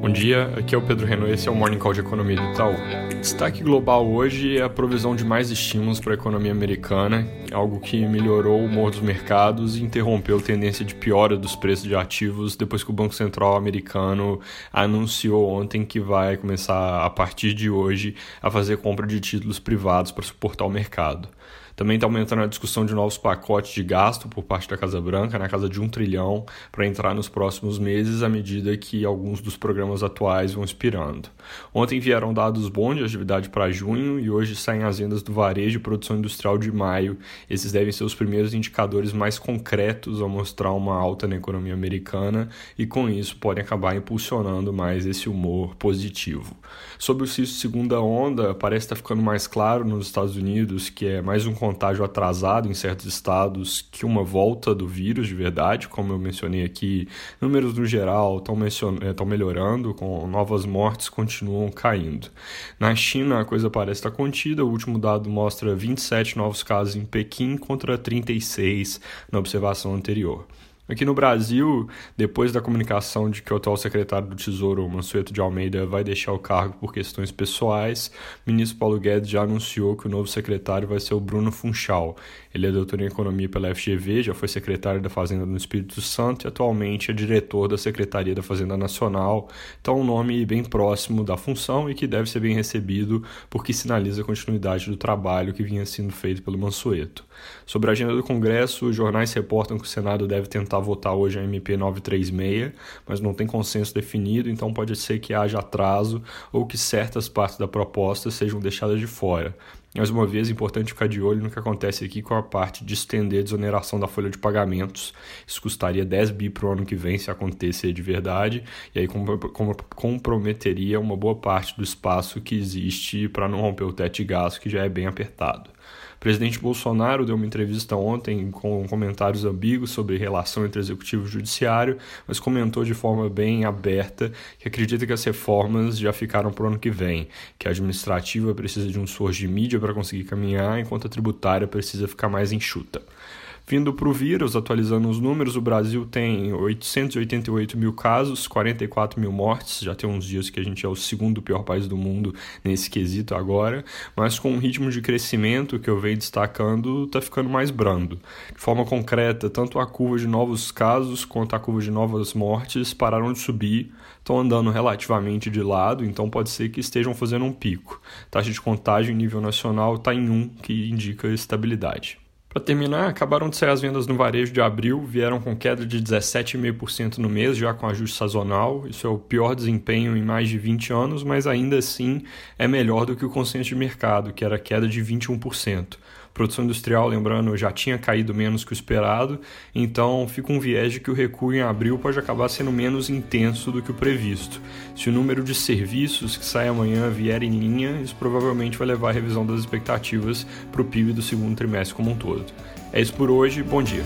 Bom dia, aqui é o Pedro Renault esse é o Morning Call de Economia do Itaú. Destaque global hoje é a provisão de mais estímulos para a economia americana, algo que melhorou o humor dos mercados e interrompeu a tendência de piora dos preços de ativos depois que o Banco Central americano anunciou ontem que vai começar, a partir de hoje, a fazer compra de títulos privados para suportar o mercado. Também está aumentando a discussão de novos pacotes de gasto por parte da Casa Branca, na casa de um trilhão, para entrar nos próximos meses, à medida que alguns dos programas atuais vão expirando. Ontem vieram dados bons de atividade para junho e hoje saem as vendas do varejo e produção industrial de maio. Esses devem ser os primeiros indicadores mais concretos a mostrar uma alta na economia americana e, com isso, podem acabar impulsionando mais esse humor positivo. Sobre o CISO segunda onda, parece estar ficando mais claro nos Estados Unidos que é mais um contágio atrasado em certos estados que uma volta do vírus de verdade, como eu mencionei aqui, números no geral estão eh, melhorando, com novas mortes continuam caindo. Na China a coisa parece estar contida, o último dado mostra 27 novos casos em Pequim contra 36 na observação anterior. Aqui no Brasil, depois da comunicação de que o atual secretário do Tesouro, Mansueto de Almeida, vai deixar o cargo por questões pessoais, o ministro Paulo Guedes já anunciou que o novo secretário vai ser o Bruno Funchal. Ele é doutor em economia pela FGV, já foi secretário da Fazenda no Espírito Santo e atualmente é diretor da Secretaria da Fazenda Nacional. Então, um nome bem próximo da função e que deve ser bem recebido porque sinaliza a continuidade do trabalho que vinha sendo feito pelo Mansueto. Sobre a agenda do Congresso, os jornais reportam que o Senado deve tentar votar hoje a MP 936, mas não tem consenso definido, então pode ser que haja atraso ou que certas partes da proposta sejam deixadas de fora. Mais uma vez, é importante ficar de olho no que acontece aqui com a parte de estender a desoneração da folha de pagamentos. Isso custaria 10 bi para o ano que vem se acontecer de verdade, e aí comprometeria uma boa parte do espaço que existe para não romper o teto de gasto, que já é bem apertado. Presidente Bolsonaro deu uma entrevista ontem com comentários ambíguos sobre relação entre executivo e judiciário, mas comentou de forma bem aberta que acredita que as reformas já ficaram para o ano que vem, que a administrativa precisa de um source de mídia para conseguir caminhar, enquanto a tributária precisa ficar mais enxuta. Vindo para o vírus, atualizando os números, o Brasil tem 888 mil casos, 44 mil mortes. Já tem uns dias que a gente é o segundo pior país do mundo nesse quesito agora, mas com um ritmo de crescimento que eu venho destacando, está ficando mais brando. De forma concreta, tanto a curva de novos casos quanto a curva de novas mortes pararam de subir, estão andando relativamente de lado, então pode ser que estejam fazendo um pico. Taxa de contágio em nível nacional está em 1, que indica estabilidade. Para terminar, acabaram de sair as vendas no varejo de abril, vieram com queda de 17,5% no mês, já com ajuste sazonal. Isso é o pior desempenho em mais de 20 anos, mas ainda assim é melhor do que o consenso de mercado, que era queda de 21%. Produção industrial, lembrando, já tinha caído menos que o esperado, então fica um viés de que o recuo em abril pode acabar sendo menos intenso do que o previsto. Se o número de serviços que sai amanhã vier em linha, isso provavelmente vai levar a revisão das expectativas para o PIB do segundo trimestre como um todo. É isso por hoje, bom dia.